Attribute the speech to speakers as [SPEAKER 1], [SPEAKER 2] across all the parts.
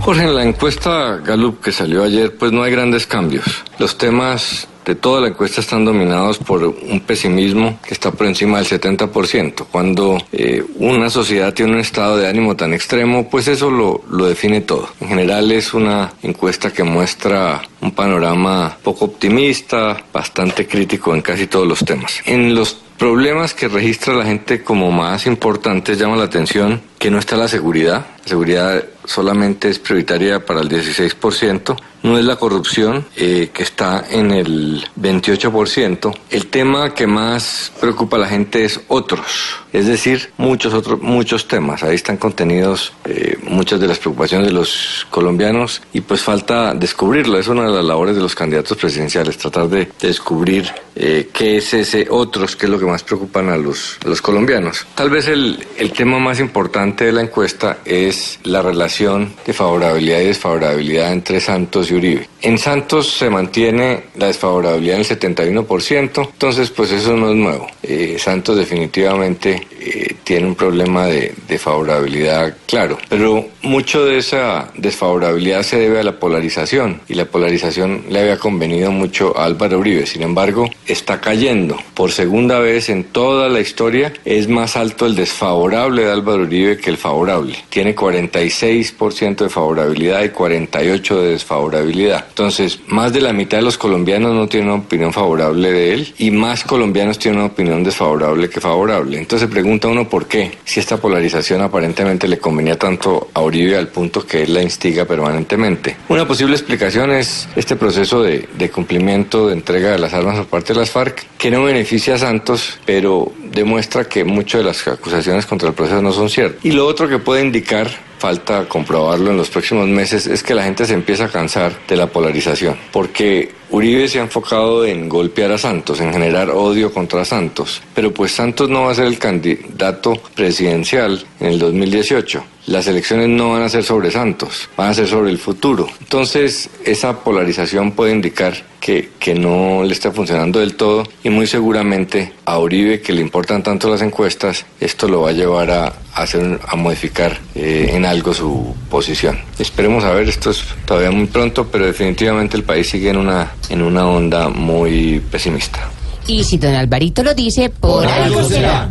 [SPEAKER 1] Jorge, en la encuesta Gallup que salió ayer, pues no hay grandes cambios. Los temas de toda la encuesta están dominados por un pesimismo que está por encima del 70%. Cuando eh, una sociedad tiene un estado de ánimo tan extremo, pues eso lo, lo define todo. En general es una encuesta que muestra un panorama poco optimista, bastante crítico en casi todos los temas. En los problemas que registra la gente como más importantes llama la atención que no está la seguridad. La seguridad solamente es prioritaria para el 16%. No es la corrupción, eh, que está en el 28%. El tema que más preocupa a la gente es otros, es decir, muchos otros, muchos temas. Ahí están contenidos eh, muchas de las preocupaciones de los colombianos y pues falta descubrirlo. Es una de las labores de los candidatos presidenciales, tratar de, de descubrir eh, qué es ese otros, qué es lo que más preocupan a los, a los colombianos. Tal vez el, el tema más importante de la encuesta es la relación de favorabilidad y desfavorabilidad entre Santos y Uribe. En Santos se mantiene la desfavorabilidad en el 71%, entonces pues eso no es nuevo. Eh, Santos definitivamente eh, tiene un problema de, de, favorabilidad claro, pero mucho de esa desfavorabilidad se debe a la polarización y la polarización le había convenido mucho a Álvaro Uribe, sin embargo está cayendo. Por segunda vez en toda la historia, es más alto el desfavorable de Álvaro Uribe que el favorable, tiene 46% de favorabilidad y 48% de desfavorabilidad, entonces más de la mitad de los colombianos no tienen una opinión favorable de él y más colombianos tienen una opinión desfavorable que favorable, entonces se pregunta uno por qué, si esta polarización aparentemente le convenía tanto a Uribe al punto que él la instiga permanentemente. Una posible explicación es este proceso de, de cumplimiento de entrega de las armas por parte de las FARC, que no beneficia a Santos, pero demuestra que muchas de las acusaciones contra el proceso no son ciertas. Y lo otro que puede indicar falta comprobarlo en los próximos meses, es que la gente se empieza a cansar de la polarización, porque Uribe se ha enfocado en golpear a Santos, en generar odio contra Santos, pero pues Santos no va a ser el candidato presidencial en el 2018. Las elecciones no van a ser sobre Santos, van a ser sobre el futuro. Entonces, esa polarización puede indicar que, que no le está funcionando del todo y muy seguramente a Uribe, que le importan tanto las encuestas, esto lo va a llevar a, hacer, a modificar eh, en algo su posición. Esperemos a ver, esto es todavía muy pronto, pero definitivamente el país sigue en una, en una onda muy pesimista.
[SPEAKER 2] Y si don Alvarito lo dice, por,
[SPEAKER 3] Por algo será.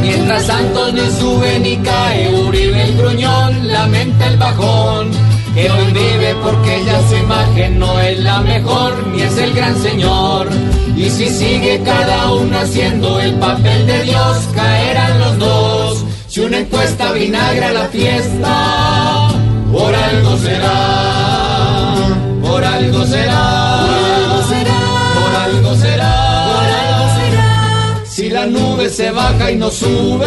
[SPEAKER 3] Mientras Santos ni sube ni cae, Uribe el gruñón lamenta el bajón. Que hoy vive porque ya su imagen no es la mejor, ni es el gran señor. Y si sigue cada uno haciendo el papel de Dios, caerán los dos. Si una encuesta vinagra la fiesta, nube se baja y no sube,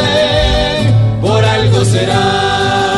[SPEAKER 3] por algo será.